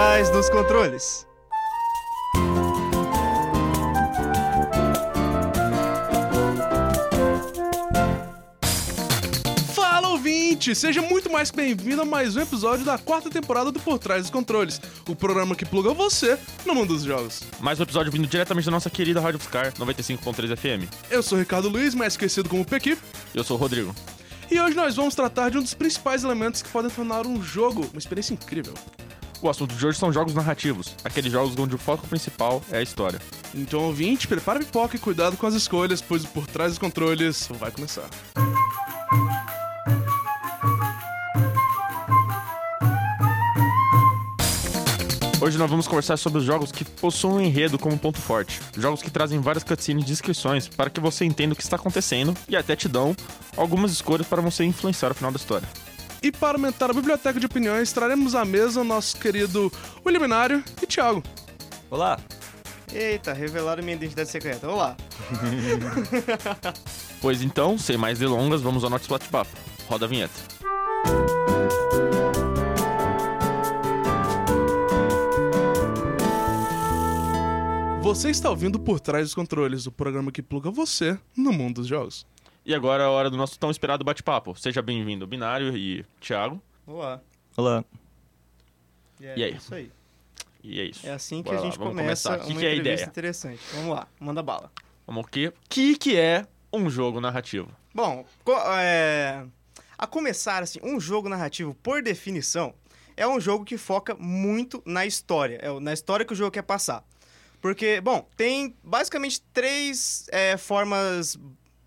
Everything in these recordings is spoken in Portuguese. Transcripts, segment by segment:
trás dos controles. Fala ouvinte! Seja muito mais bem-vindo a mais um episódio da quarta temporada do Por Trás dos Controles, o programa que pluga você no mundo dos jogos. Mais um episódio vindo diretamente da nossa querida Rádio Fiscar 95.3 FM. Eu sou o Ricardo Luiz, mais conhecido como Pequi, Eu sou o Rodrigo. e hoje nós vamos tratar de um dos principais elementos que podem tornar um jogo uma experiência incrível. O assunto de hoje são jogos narrativos, aqueles jogos onde o foco principal é a história. Então, ouvinte, prepara a pipoca e cuidado com as escolhas, pois Por Trás dos Controles vai começar. Hoje nós vamos conversar sobre os jogos que possuem um enredo como ponto forte. Jogos que trazem várias cutscenes e descrições para que você entenda o que está acontecendo e até te dão algumas escolhas para você influenciar o final da história. E para aumentar a biblioteca de opiniões, traremos à mesa o nosso querido William Binário e Thiago. Olá! Eita, revelaram minha identidade secreta. Olá. Pois então, sem mais delongas, vamos ao nosso bate-papo. Roda a vinheta. Você está ouvindo Por Trás dos Controles, o programa que pluga você no mundo dos jogos. E agora é a hora do nosso tão esperado bate-papo. Seja bem-vindo, Binário e Thiago. Olá. Olá! É, E aí? Isso aí. E é isso. É assim que Bora a lá, gente vamos começa começar. O que uma que é a entrevista ideia? interessante. Vamos lá, manda bala. Vamos o quê? que que é um jogo narrativo? Bom, co- é, a começar assim, um jogo narrativo, por definição, é um jogo que foca muito na história, é o- na história que o jogo quer passar. Porque, bom, tem basicamente três é, formas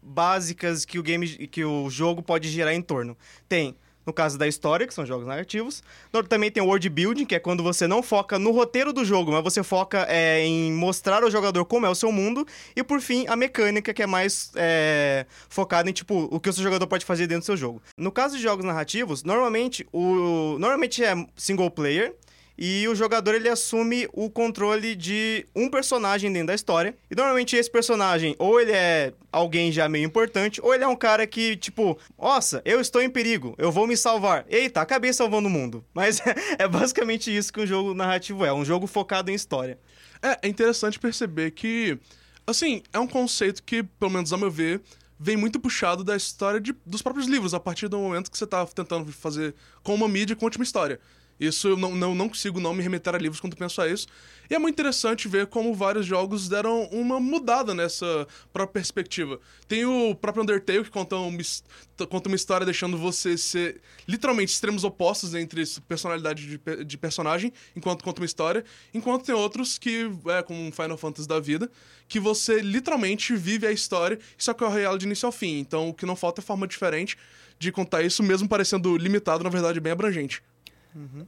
básicas que o game, que o jogo pode girar em torno. Tem no caso da história, que são jogos narrativos. Também tem o world building, que é quando você não foca no roteiro do jogo, mas você foca é, em mostrar ao jogador como é o seu mundo. E por fim, a mecânica, que é mais é, focada em tipo o que o seu jogador pode fazer dentro do seu jogo. No caso de jogos narrativos, normalmente o normalmente é single player. E o jogador ele assume o controle de um personagem dentro da história. E normalmente esse personagem, ou ele é alguém já meio importante, ou ele é um cara que, tipo, nossa, eu estou em perigo, eu vou me salvar. Eita, acabei salvando o mundo. Mas é basicamente isso que um jogo narrativo é, um jogo focado em história. É, é interessante perceber que, assim, é um conceito que, pelo menos ao meu ver, vem muito puxado da história de- dos próprios livros, a partir do momento que você tá tentando fazer com uma mídia com última história. Isso eu não, não, não consigo não me remeter a livros quando penso a isso. E é muito interessante ver como vários jogos deram uma mudada nessa própria perspectiva. Tem o próprio Undertale, que conta his- conta uma história deixando você ser literalmente extremos opostos entre personalidade de, de personagem, enquanto conta uma história. Enquanto tem outros que, é como um Final Fantasy da vida, que você literalmente vive a história e só corre ela de início ao fim. Então o que não falta é forma diferente de contar isso, mesmo parecendo limitado, na verdade, bem abrangente.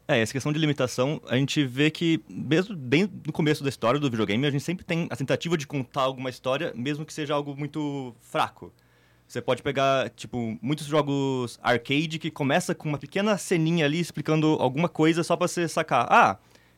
É, essa questão de limitação, a gente vê que, mesmo bem no começo da história do videogame, a gente sempre tem a tentativa de contar alguma história, mesmo que seja algo muito fraco. Você pode pegar, tipo, muitos jogos arcade que começa com uma pequena ceninha ali explicando alguma coisa só pra você sacar. Ah,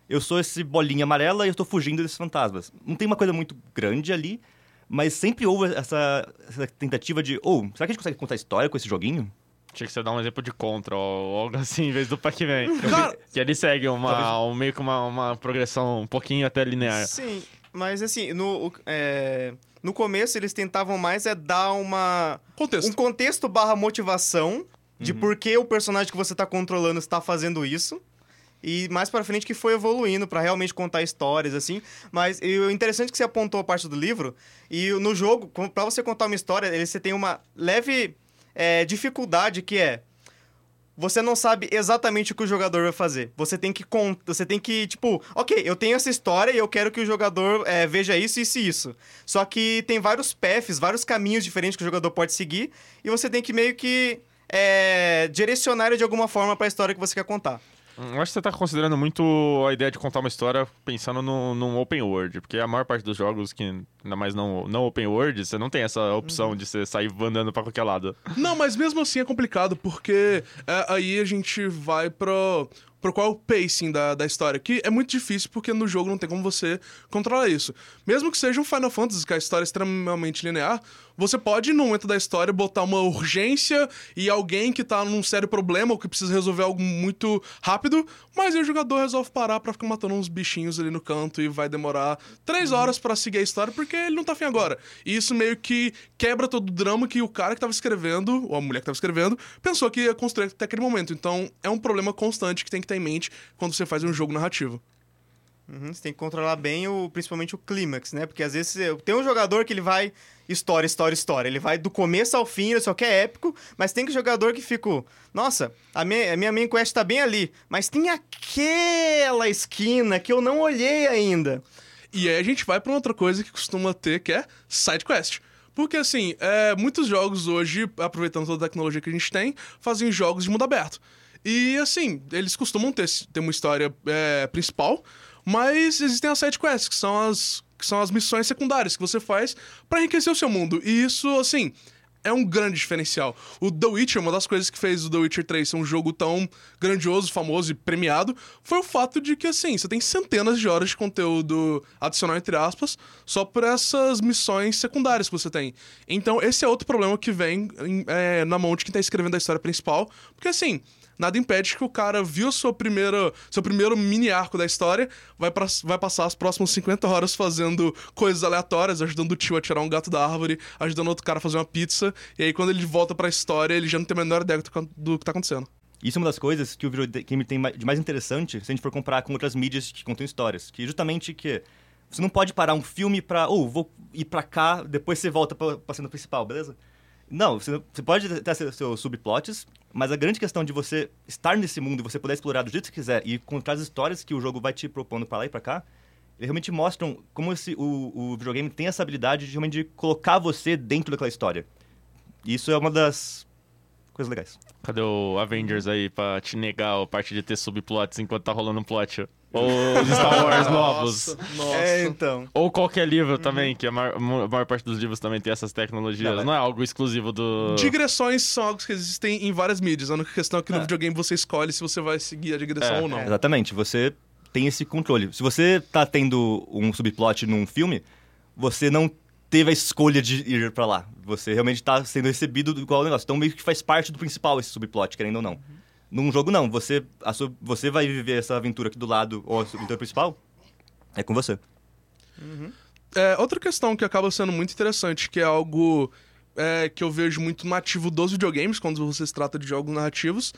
eu sou esse bolinha amarela e eu tô fugindo desses fantasmas. Não tem uma coisa muito grande ali, mas sempre houve essa, essa tentativa de, ou, será que a gente consegue contar história com esse joguinho? Tinha que você dar um exemplo de contra ou algo assim, em vez do Pac-Man. Cara- que ele segue uma, um, meio que uma, uma progressão um pouquinho até linear. Sim, mas assim, no, é, no começo eles tentavam mais é dar uma Contexto. um contexto barra motivação de por que o personagem que você tá controlando está fazendo isso. E mais pra frente que foi evoluindo pra realmente contar histórias, assim. Mas e o interessante é que você apontou a parte do livro. E no jogo, como- pra você contar uma história, ele- você tem uma leve é, dificuldade que é... Você não sabe exatamente o que o jogador vai fazer. Você tem que você tem que tipo, ok, eu tenho essa história e eu quero que o jogador é, veja isso, isso e isso. Só que tem vários paths, vários caminhos diferentes que o jogador pode seguir e você tem que meio que é, direcionar ele de alguma forma para a história que você quer contar. Hum, Eu acho que você tá considerando muito a ideia de contar uma história pensando no, num open world, porque a maior parte dos jogos que, ainda mais não, não open world, você não tem essa opção de você sair andando pra qualquer lado. Não, mas mesmo assim é complicado, porque é, aí a gente vai pro pro qual é o pacing da, da história, que é muito difícil porque no jogo não tem como você controlar isso. Mesmo que seja um Final Fantasy, que a história é extremamente linear, você pode, no momento da história, botar uma urgência e alguém que tá num sério problema ou que precisa resolver algo muito rápido, mas aí o jogador resolve parar pra ficar matando uns bichinhos ali no canto e vai demorar três horas para seguir a história porque ele não tá afim agora. E isso meio que quebra todo o drama que o cara que tava escrevendo, ou a mulher que tava escrevendo, pensou que ia construir até aquele momento. Então é um problema constante que tem que ter em mente quando você faz um jogo narrativo. Uhum, você tem que controlar bem, o, principalmente o clímax, né? Porque às vezes tem um jogador que ele vai história, história, história. Ele vai do começo ao fim, ele só quer épico, mas tem que jogador que fica, nossa, a minha, a minha main quest tá bem ali, mas tem aquela esquina que eu não olhei ainda. E aí a gente vai pra outra coisa que costuma ter, que é side quest. Porque, assim, é, muitos jogos hoje, aproveitando toda a tecnologia que a gente tem, fazem jogos de mundo aberto. E, assim, eles costumam ter, ter uma história é, principal, mas existem as side quests, que são as, que são as missões secundárias que você faz para enriquecer o seu mundo. E isso, assim, é um grande diferencial. O The Witcher, uma das coisas que fez o The Witcher 3 ser um jogo tão grandioso, famoso e premiado, foi o fato de que, assim, você tem centenas de horas de conteúdo adicional, entre aspas, só por essas missões secundárias que você tem. Então, esse é outro problema que vem é, na mão de quem tá escrevendo a história principal, porque, assim nada impede que o cara viu sua primeira, seu primeiro mini arco da história, vai, pra, vai passar as próximas 50 horas fazendo coisas aleatórias, ajudando o tio a tirar um gato da árvore, ajudando outro cara a fazer uma pizza, e aí quando ele volta pra história, ele já não tem a menor ideia do, do que tá acontecendo. Isso é uma das coisas que o videogame tem de mais interessante se a gente for comparar com outras mídias que contam histórias. Que justamente que você não pode parar um filme pra, ou oh, vou ir pra cá, depois você volta pra, pra cena principal, beleza? Não, você, você pode ter seus, subplots, mas a grande questão de você estar nesse mundo e você poder explorar do jeito que você quiser e contar as histórias que o jogo vai te propondo para lá e para cá, eles realmente mostram como esse, o, o videogame tem essa habilidade de realmente colocar você dentro daquela história. E isso é uma das coisas legais. Cadê o Avengers aí pra te negar a parte de ter subplots enquanto tá rolando um plot? Ou os Star Wars novos. Nossa, nossa. É, então. Ou qualquer livro também, que a maior, a maior parte dos livros também tem essas tecnologias. Não, Não, é algo exclusivo do. Digressões são algo que existem em várias mídias. A única questão é que no videogame você escolhe se você vai seguir a digressão É, ou não. Exatamente, você tem esse controle. Se você tá tendo um subplot num filme, você não teve a escolha de ir pra lá. Você realmente tá sendo recebido do igual negócio. Então meio que faz parte do principal esse subplot, querendo ou não. Num jogo não, você, a sua- você vai viver essa aventura aqui do lado, ou a aventura principal, é com você. É, outra questão que acaba sendo muito interessante, que é algo é, que eu vejo muito nativo dos videogames, quando você se trata de jogos narrativos,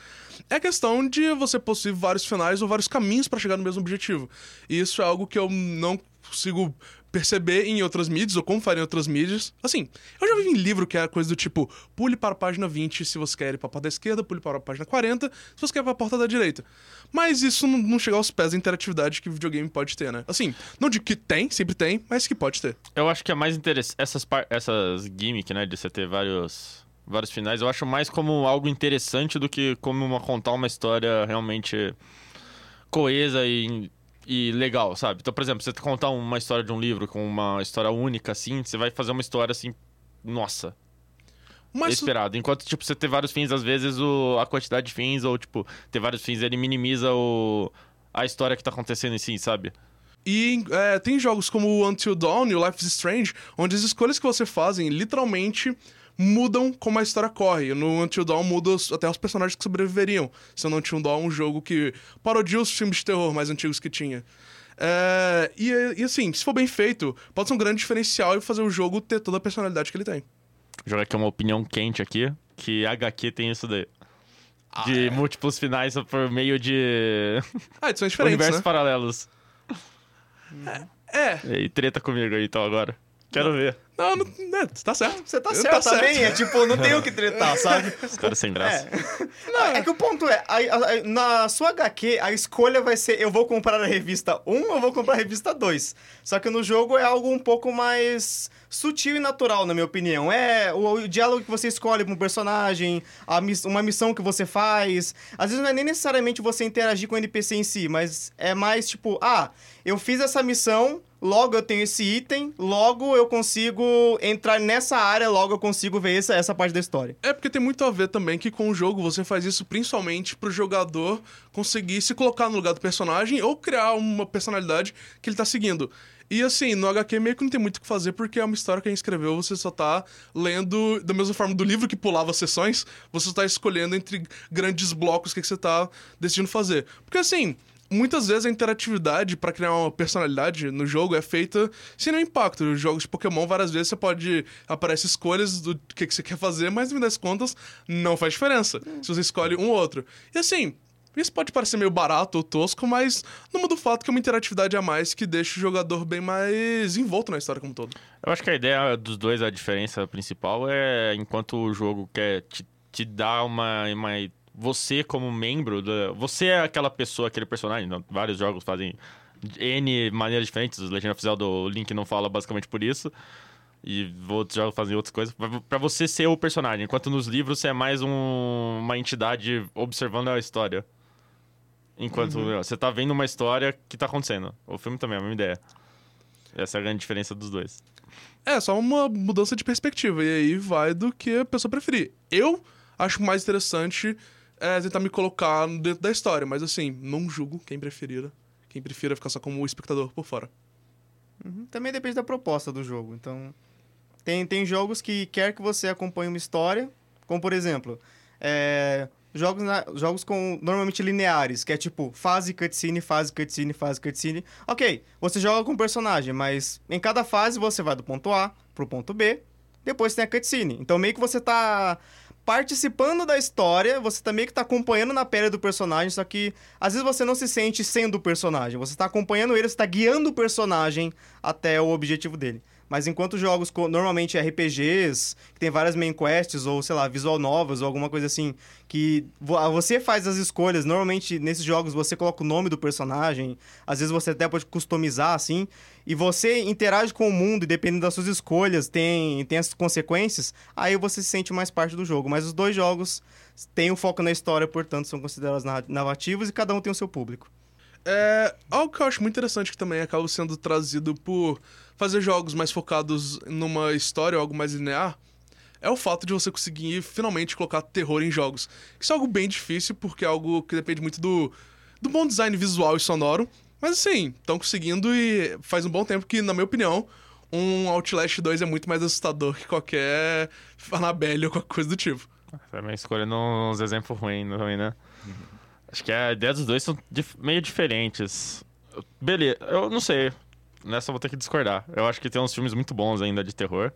é a questão de você possuir vários finais ou vários caminhos para chegar no mesmo objetivo. E isso é algo que eu não consigo perceber em outras mídias, ou como faria em outras mídias. Assim, eu já vi em livro que é coisa do tipo, pule para a página 20 se você quer ir para a porta da esquerda, pule para a página 40 se você quer ir para a porta da direita. Mas isso não, não chega aos pés da interatividade que videogame pode ter, né? Assim, não digo que tem, sempre tem, mas que pode ter. Eu acho que é mais interessante. Essas, par- essas gimmick, né? De você ter vários, vários finais, eu acho mais como algo interessante do que como uma, contar uma história realmente coesa e, e legal, sabe? Então, por exemplo, você contar uma história de um livro com uma história única, assim, você vai fazer uma história assim. Nossa, Mas esperado. Enquanto, tipo, você ter vários fins, às vezes o, a quantidade de fins, ou, tipo, ter vários fins, ele minimiza o, a história que tá acontecendo em si, sabe? E é, tem jogos como o Until Dawn e o Life is Strange, onde as escolhas que você fazem literalmente mudam como a história corre. No Until Dawn muda os- até os personagens que sobreviveriam. Se no Until Dawn é um jogo que parodia os filmes de terror mais antigos que tinha. É, e, e assim, se for bem feito, pode ser um grande diferencial e fazer o jogo ter toda a personalidade que ele tem. jogar aqui uma opinião quente aqui, que HQ tem isso daí. De múltiplos finais por meio de Ah, edições diferentes, universos né? paralelos. É. E treta comigo aí, então, agora. Quero ver. Não, não, é, tá certo. Você tá Tá certo certo. também, é tipo, não tem o que tretar, sabe? Os caras sem graça. Não, é que o ponto é, a- a- na sua HQ, a escolha vai ser, eu vou comprar a revista 1 ou eu vou comprar a revista 2. Só que no jogo é algo um pouco mais sutil e natural, na minha opinião. É o, o diálogo que você escolhe com um personagem, a uma missão que você faz. Às vezes não é nem necessariamente você interagir com o NPC em si, mas é mais tipo, ah, eu fiz essa missão, logo eu tenho esse item, logo eu consigo entrar nessa área, logo eu consigo ver essa, essa parte da história. É porque tem muito a ver também que com o jogo você faz isso principalmente pro jogador conseguir se colocar no lugar do personagem ou criar uma personalidade que ele tá seguindo. E assim, no HQ meio que não tem muito o que fazer, porque é uma história que a gente escreveu, você só tá lendo, da mesma forma do livro que pulava sessões, você tá escolhendo entre grandes blocos o que, que você tá decidindo fazer. Porque assim, muitas vezes a interatividade para criar uma personalidade no jogo é feita sem nenhum impacto. Nos jogos de Pokémon, várias vezes você pode. aparece escolhas do que, que você quer fazer, mas no fim das contas não faz diferença se você escolhe um ou outro. E assim. Isso pode parecer meio barato ou tosco, mas não muda o fato que é uma interatividade a mais que deixa o jogador bem mais envolto na história como um todo. Eu acho que a ideia dos dois, a diferença principal é enquanto o jogo quer te, te dar uma, uma você como membro, da, você é aquela pessoa, aquele personagem. Não, vários jogos fazem N maneiras diferentes. O Legenda Oficial do Link não fala basicamente por isso. E outros jogos fazem outras coisas. para você ser o personagem. Enquanto nos livros você é mais um, uma entidade observando a história. Enquanto uhum. você tá vendo uma história que tá acontecendo. O filme também é a mesma ideia. Essa é a grande diferença dos dois. É, só uma mudança de perspectiva. E aí vai do que a pessoa preferir. Eu acho mais interessante é, tentar me colocar dentro da história. Mas assim, não julgo quem preferir. Quem prefira ficar só como espectador por fora. Uhum. Também depende da proposta do jogo. Então, tem, tem jogos que quer que você acompanhe uma história, como por exemplo, é, jogos, na, jogos com normalmente lineares, que é tipo fase, cutscene, fase, cutscene, fase, cutscene. Ok, você joga com o personagem, mas em cada fase você vai do ponto A pro ponto B, depois tem a cutscene. Então meio que você tá participando da história, você também que tá acompanhando na pele do personagem, só que às vezes você não se sente sendo o personagem, você tá acompanhando ele, você tá guiando o personagem até o objetivo dele. Mas enquanto jogos normalmente RPGs, que tem várias main quests, ou sei lá, visual novels, ou alguma coisa assim, que você faz as escolhas, normalmente nesses jogos você coloca o nome do personagem, às vezes você até pode customizar assim, e você interage com o mundo e dependendo das suas escolhas tem, tem as consequências, aí você se sente mais parte do jogo. Mas os dois jogos têm o um foco na história, portanto são considerados narrativos e cada um tem o seu público. É, algo que eu acho muito interessante que também acaba sendo trazido por fazer jogos mais focados numa história ou algo mais linear é o fato de você conseguir finalmente colocar terror em jogos. Isso é algo bem difícil, porque é algo que depende muito do, do bom design visual e sonoro. Mas assim, estão conseguindo e faz um bom tempo que, na minha opinião, um Outlast 2 é muito mais assustador que qualquer Annabelle ou qualquer coisa do tipo. Também escolhendo uns exemplos ruins também, né? Uhum. Acho que a ideia dos dois são dif meio diferentes. Beleza, eu não sei. Nessa eu vou ter que discordar. Eu acho que tem uns filmes muito bons ainda de terror.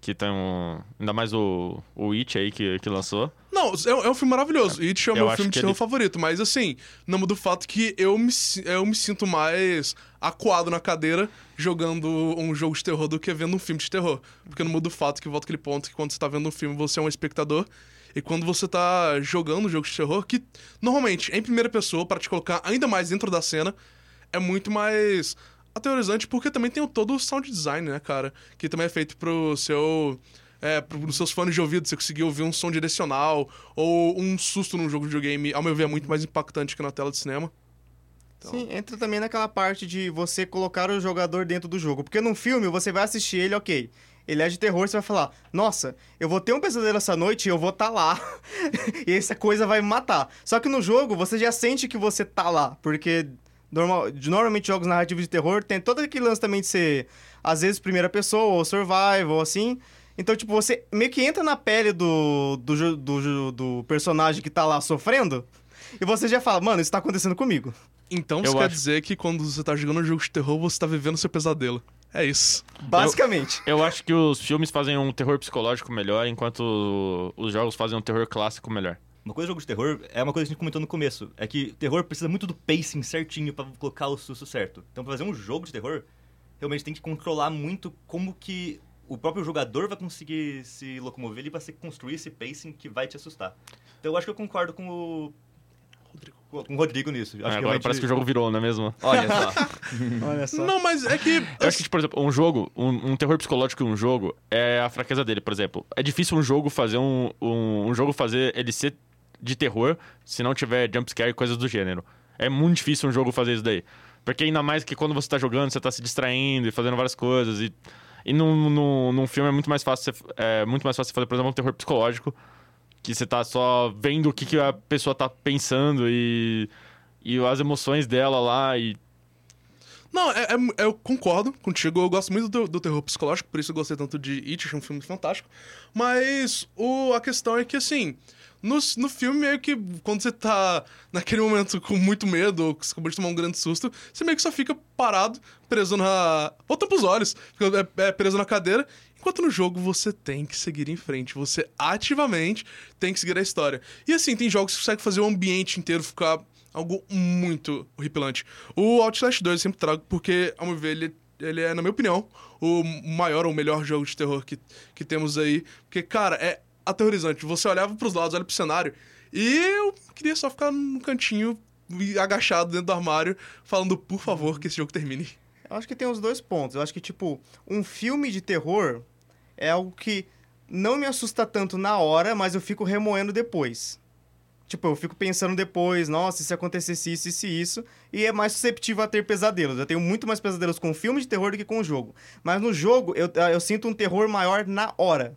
Que tem um. Ainda mais o, o It aí que, que lançou. Não, é, é um filme maravilhoso. It é o meu filme de terror ele... favorito. Mas assim, não muda o fato que eu me, eu me sinto mais acuado na cadeira jogando um jogo de terror do que vendo um filme de terror. Porque não muda o fato que volta aquele ponto que quando você tá vendo um filme você é um espectador e quando você tá jogando jogo de terror, que normalmente em primeira pessoa, para te colocar ainda mais dentro da cena, é muito mais aterrorizante, porque também tem todo o sound design, né, cara? Que também é feito pro seu. É, pros seus fones de ouvido, você conseguir ouvir um som direcional ou um susto num jogo de videogame, ao meu ver, é muito mais impactante que na tela de cinema. Então... Sim, entra também naquela parte de você colocar o jogador dentro do jogo. Porque num filme você vai assistir ele, ok ele é de terror, você vai falar: Nossa, eu vou ter um pesadelo essa noite e eu vou estar tá lá. e essa coisa vai me matar. Só que no jogo você já sente que você tá lá, porque normal, normalmente jogos narrativos de terror tem todo aquele lance também de ser, às vezes, primeira pessoa ou survival, ou assim. Então, tipo, você meio que entra na pele do, do, do, do personagem que tá lá sofrendo. E você já fala, mano, isso tá acontecendo comigo. Então você eu quer acho... dizer que quando você tá jogando um jogo de terror, você tá vivendo seu pesadelo. É isso. Basicamente. Eu, eu, acho que os filmes fazem um terror psicológico melhor, enquanto os jogos fazem um terror clássico melhor. Uma coisa do jogo de terror é uma coisa que a gente comentou no começo. É que terror precisa muito do pacing certinho para colocar o susto certo. Então, pra fazer um jogo de terror, realmente tem que controlar muito como que o próprio jogador vai conseguir se locomover e vai construir esse pacing que vai te assustar. Então eu acho que eu concordo com o. Com o Rodrigo nisso. Acho é, agora que parece que o jogo virou, não é mesmo? Olha só. Olha só. Não, mas é que. Eu acho que, por exemplo, um jogo, um, um terror psicológico em um jogo é a fraqueza dele, por exemplo. É difícil um jogo fazer um, um, um jogo fazer ele ser de terror se não tiver jumpscare e coisas do gênero. É muito difícil um jogo fazer isso daí. Porque ainda mais que quando você tá jogando, você tá se distraindo e fazendo várias coisas. E, e num, num, num filme é muito mais fácil você, é muito mais fácil você fazer, por exemplo, um terror psicológico. Que você tá só vendo o que, que a pessoa tá pensando e, e as emoções dela lá. E Não, é, é- eu concordo contigo. Eu gosto muito do, do terror psicológico, por isso eu gostei tanto de It, achei um filme fantástico. Mas o, a questão é que, assim, no, no filme, meio que quando você tá naquele momento com muito medo, ou que você acabou de tomar um grande susto, você meio que só fica parado, preso na. Voltando pros olhos, fica é, é, preso na cadeira. Enquanto no jogo você tem que seguir em frente, você ativamente tem que seguir a história. E assim, tem jogos que conseguem fazer o ambiente inteiro ficar algo muito horripilante. O Outlast 2 eu sempre trago porque, ao meu ver, ele, ele é, na minha opinião, o maior ou melhor jogo de terror que, que temos aí. Porque, cara, é aterrorizante. Você olhava pros lados, olha pro cenário, e eu queria só ficar no cantinho, agachado dentro do armário, falando, por favor, que esse jogo termine. Eu acho que tem os dois pontos. Eu acho que, tipo, um filme de terror é algo que não me assusta tanto na hora, mas eu fico remoendo depois. Tipo, eu fico pensando depois, nossa, se acontecesse isso, e isso, e é mais susceptível a ter pesadelos. Eu tenho muito mais pesadelos com filme de terror do que com o jogo. Mas no jogo, eu, eu sinto um terror maior na hora.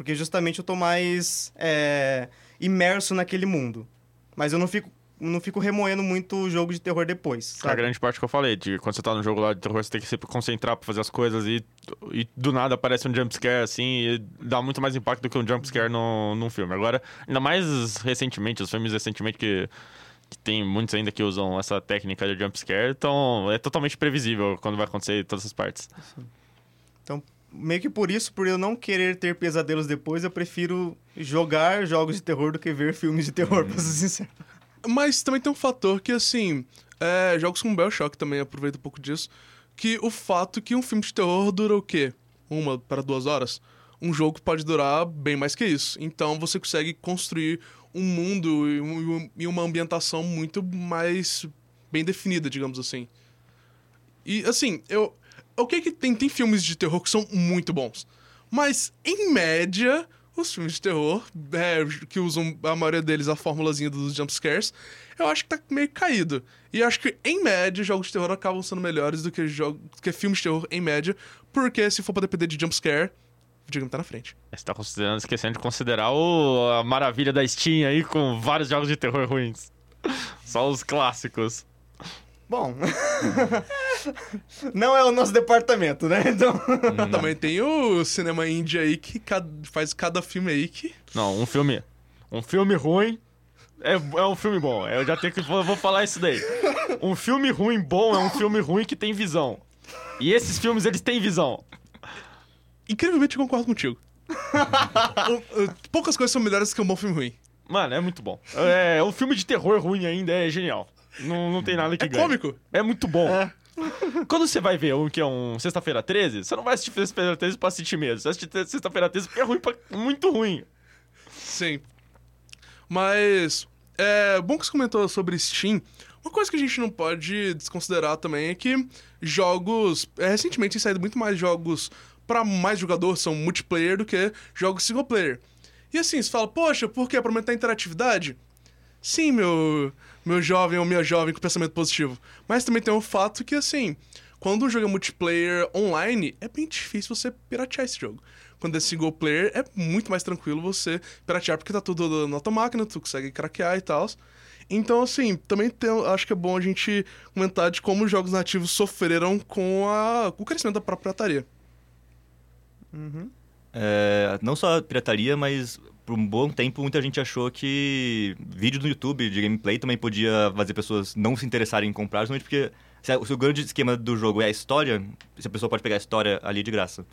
Porque justamente eu tô mais é, imerso naquele mundo. Mas eu não fico, não fico remoendo muito o jogo de terror depois. a Sabe? grande parte que eu falei, de quando você tá no jogo lá de terror, você tem que se concentrar pra fazer as coisas e, e do nada aparece um jumpscare assim, e dá muito mais impacto do que um jumpscare no, num filme. Agora, ainda mais recentemente, os filmes recentemente que, que tem muitos ainda que usam essa técnica de jumpscare, então é totalmente previsível quando vai acontecer todas essas partes. Então, meio que por isso, por eu não querer ter pesadelos depois, eu prefiro jogar jogos de terror do que ver filmes de terror, pra ser sincero. Mas também tem um fator que, assim, é, jogos como Bioshock também aproveita um pouco disso, que o fato que um filme de terror dura o quê? Uma para duas horas? Um jogo pode durar bem mais que isso. Então você consegue construir um mundo e uma ambientação muito mais bem definida, digamos assim. E, assim, eu... O que que tem? Tem filmes de terror que são muito bons. Mas, em média, os filmes de terror, é, que usam a maioria deles a formulazinha dos jumpscares, eu acho que tá meio caído. E acho que, em média, jogos de terror acabam sendo melhores do que, jogo, do que filmes de terror, em média, porque se for pra depender de jumpscare, o videogame tá na frente. Você tá considerando, esquecendo de considerar o, a maravilha da Steam aí com vários jogos de terror ruins. Só os clássicos. Bom, não é o nosso departamento, né? Então, Também tem o cinema indie aí que faz cada filme aí que. Não, um filme. Um filme ruim é, é um filme bom. Eu já tenho que. Vou, vou falar isso daí. Um filme ruim bom é um filme ruim que tem visão. E esses filmes, eles têm visão. Incrivelmente eu concordo contigo. Poucas coisas são melhores que um bom filme ruim. Mano, é muito bom. É, um filme de terror ruim ainda é genial. Não, não tem nada que É ganhe. cômico. É muito bom. Quando você vai ver um que é um Sexta-feira 13, você não vai assistir Sexta-feira 13 pra assistir medo. Você vai assistir Sexta-feira 13 porque é ruim pra... muito ruim. Sim. Mas. É bom que você comentou sobre Steam. Uma coisa que a gente não pode desconsiderar também é que jogos. É, recentemente tem saído muito mais jogos para mais jogador, são multiplayer, do que jogos single player. E assim, você fala, poxa, por quê? Pra aumentar a interatividade? Sim, meu, meu jovem ou minha jovem com pensamento positivo. Mas também tem o fato que, assim, quando um jogo é multiplayer online, é bem difícil você piratear esse jogo. Quando é single player, é muito mais tranquilo você piratear, porque tá tudo na tua máquina, tu consegue craquear e tal. Então, assim, também tem, acho que é bom a gente comentar de como os jogos nativos sofreram com, a, com o crescimento da própria pirataria. É, não só pirataria, mas por um bom tempo muita gente achou que vídeo no YouTube de gameplay também podia fazer pessoas não se interessarem em comprar, justamente porque se o grande esquema do jogo é a história, se a pessoa pode pegar a história ali de graça.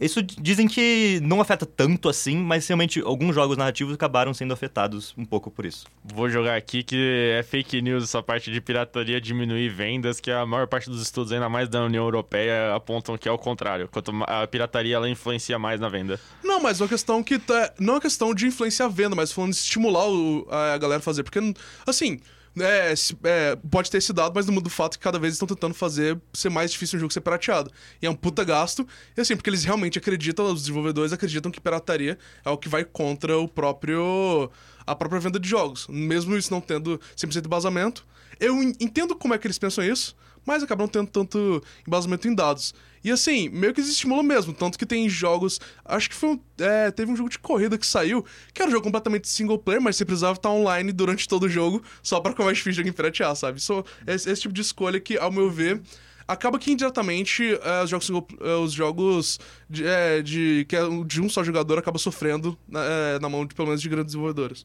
Isso dizem que não afeta tanto assim, mas realmente alguns jogos narrativos acabaram sendo afetados um pouco por isso. Vou jogar aqui que é fake news essa parte de pirataria diminuir vendas, que a maior parte dos estudos, ainda mais da União Europeia, apontam que é o contrário. Quanto a pirataria ela influencia mais na venda. Não, mas uma questão que tá. Não é questão de influenciar a venda, mas falando de estimular o- a galera a fazer. Porque, assim, É, se- é, pode ter esse dado, mas não muda o fato que cada vez estão tentando fazer ser mais difícil um jogo ser pirateado. E é um puta gasto, e assim, porque eles realmente acreditam, os desenvolvedores acreditam que pirataria é o que vai contra o próprio. a própria venda de jogos. Mesmo isso não tendo 100% de embasamento. Eu en- entendo como é que eles pensam isso, mas acabam não tendo tanto embasamento em dados. E assim, meio que desestimula mesmo. Tanto que tem jogos. Acho que foi um, é, teve um jogo de corrida que saiu, que era um jogo completamente single player, mas você precisava estar online durante todo o jogo, só pra ficar mais difícil de piratear, sabe? Isso, esse, esse tipo de escolha que, ao meu ver. Acaba que indiretamente é, os jogos, single- é, os jogos de, é, de, que é de um só jogador acaba sofrendo na, é, na mão de pelo menos de grandes desenvolvedores.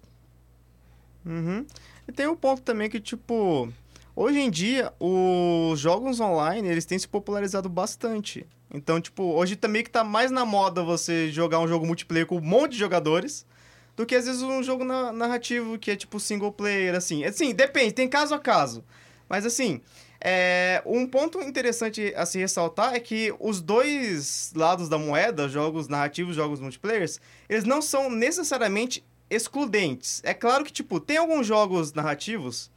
Uhum. E tem um ponto também que, tipo, hoje em dia, os jogos online, eles têm se popularizado bastante. Então, tipo, hoje também que tá mais na moda você jogar um jogo multiplayer com um monte de jogadores do que às vezes um jogo na- narrativo que é tipo single player, assim. Assim, depende, tem caso a caso. Mas assim, é, um ponto interessante a se ressaltar é que os dois lados da moeda, jogos narrativos, jogos multiplayers, eles não são necessariamente excludentes. É claro que, tipo, tem alguns jogos narrativos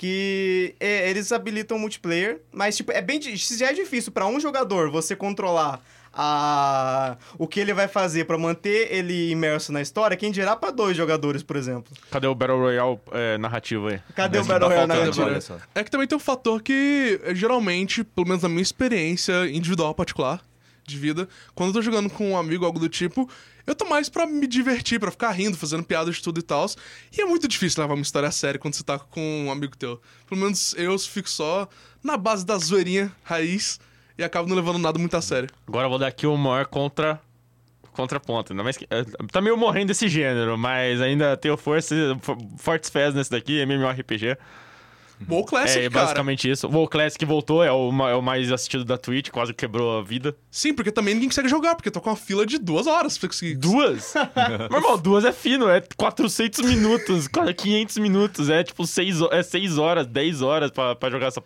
que é, eles habilitam multiplayer, mas, tipo, é bem... Se já é difícil para um jogador você controlar a... o que ele vai fazer para manter ele imerso na história, quem dirá para dois jogadores, por exemplo. Cadê o Battle Royale é, narrativo aí? Cadê o Mas tá Battle Royale narrativo? É que também tem um fator que, geralmente, pelo menos na minha experiência individual particular de vida, quando eu tô jogando com um amigo, algo do tipo, eu tô mais pra me divertir, pra ficar rindo, fazendo piada de tudo e tal. E é muito difícil levar uma história a sério quando você tá com um amigo teu. Pelo menos eu fico só na base da zoeirinha raiz e acabo não levando nada muito a sério. Agora eu vou dar aqui o maior contra... contraponto. Mais que... é, Tá meio morrendo desse gênero, mas ainda tenho força, fo- fortes fés nesse daqui, MMORPG. WoW Classic, é cara. basicamente isso. WoW Classic voltou, é o, é o mais assistido da Twitch, quase quebrou a vida. Sim, porque também ninguém consegue jogar, porque eu tô com uma fila de duas horas pra conseguir. Duas? Irmão, duas é fino, é 400 minutos, quase 500 minutos, é tipo 6, é 6 horas, 10 horas pra, pra jogar essa...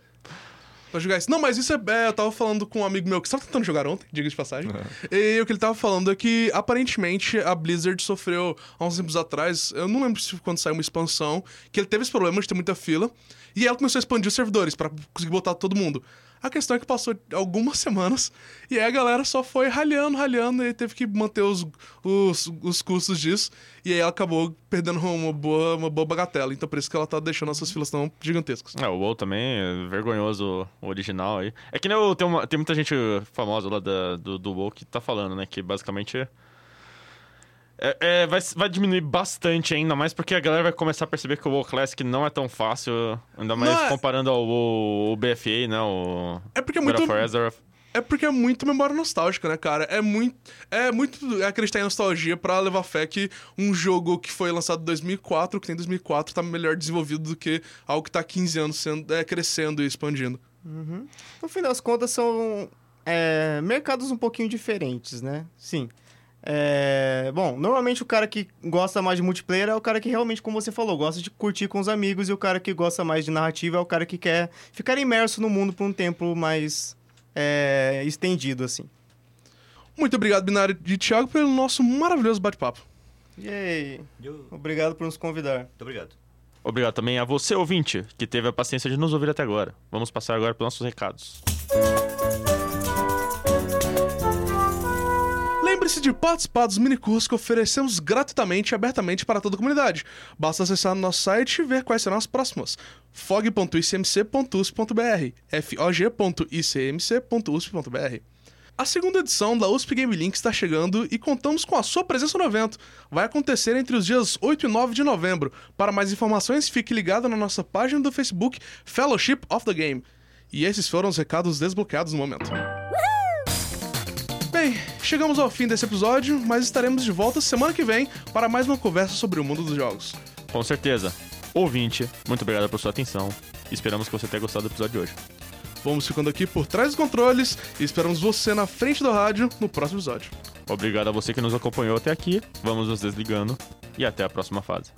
Pra jogar isso. Não, mas isso é, é, Eu tava falando com um amigo meu que estava tentando jogar ontem, diga de passagem. E o que ele tava falando é que, aparentemente, a Blizzard sofreu, há uns tempos atrás, eu não lembro se quando saiu uma expansão, que ele teve esse problema de ter muita fila. E ela começou a expandir os servidores pra conseguir botar todo mundo. A questão é que passou algumas semanas e aí a galera só foi ralhando, ralhando e teve que manter os, os, os custos disso. E aí ela acabou perdendo uma boa, uma boa bagatela. Então por isso que ela tá deixando essas filas tão gigantescas. É, o WoW também, é vergonhoso o original aí. É que nem o- tem, uma- tem muita gente famosa lá da- do, do WoW que tá falando, né, que basicamente... É, é, vai, vai diminuir bastante ainda mais porque a galera vai começar a perceber que o WoW Classic não é tão fácil, ainda mais Não, é- comparando ao, WoW- o BFA, né, o... É porque é muito. É porque é muito memória nostálgica, né, cara? É muito. É muito acreditar em nostalgia pra levar fé que um jogo que foi lançado em 2004, que tem 2004, tá melhor desenvolvido do que algo que tá há 15 anos sendo, é, crescendo e expandindo. No fim das contas, são é, mercados um pouquinho diferentes, né? Sim. É, bom, normalmente o cara que gosta mais de multiplayer é o cara que realmente, como você falou, gosta de curtir com os amigos, e o cara que gosta mais de narrativa é o cara que quer ficar imerso no mundo por um tempo mais é, estendido, assim. Muito obrigado, Binário e Thiago, pelo nosso maravilhoso bate-papo. E aí, Eu- Muito obrigado por nos convidar. obrigado. Obrigado também a você, ouvinte, que teve a paciência de nos ouvir até agora. Vamos passar agora para nossos recados. Lembre-se de participar dos minicursos que oferecemos gratuitamente e abertamente para toda a comunidade. Basta acessar nosso site e ver quais serão as próximas. fog.icmc.usp.br fog.icmc.usp.br A segunda edição da USP Game Link está chegando e contamos com a sua presença no evento. Vai acontecer entre os dias 8 e 9 de novembro. Para mais informações, fique ligado na nossa página do Facebook Fellowship of the Game. E esses foram os recados desbloqueados no momento. Chegamos ao fim desse episódio, mas estaremos de volta semana que vem para mais uma conversa sobre o mundo dos jogos. Com certeza. Ouvinte, muito obrigado por sua atenção. Esperamos que você tenha gostado do episódio de hoje. Vamos ficando aqui por trás dos controles e esperamos você na frente do rádio no próximo episódio. Obrigado a você que nos acompanhou até aqui. Vamos nos desligando e até a próxima fase.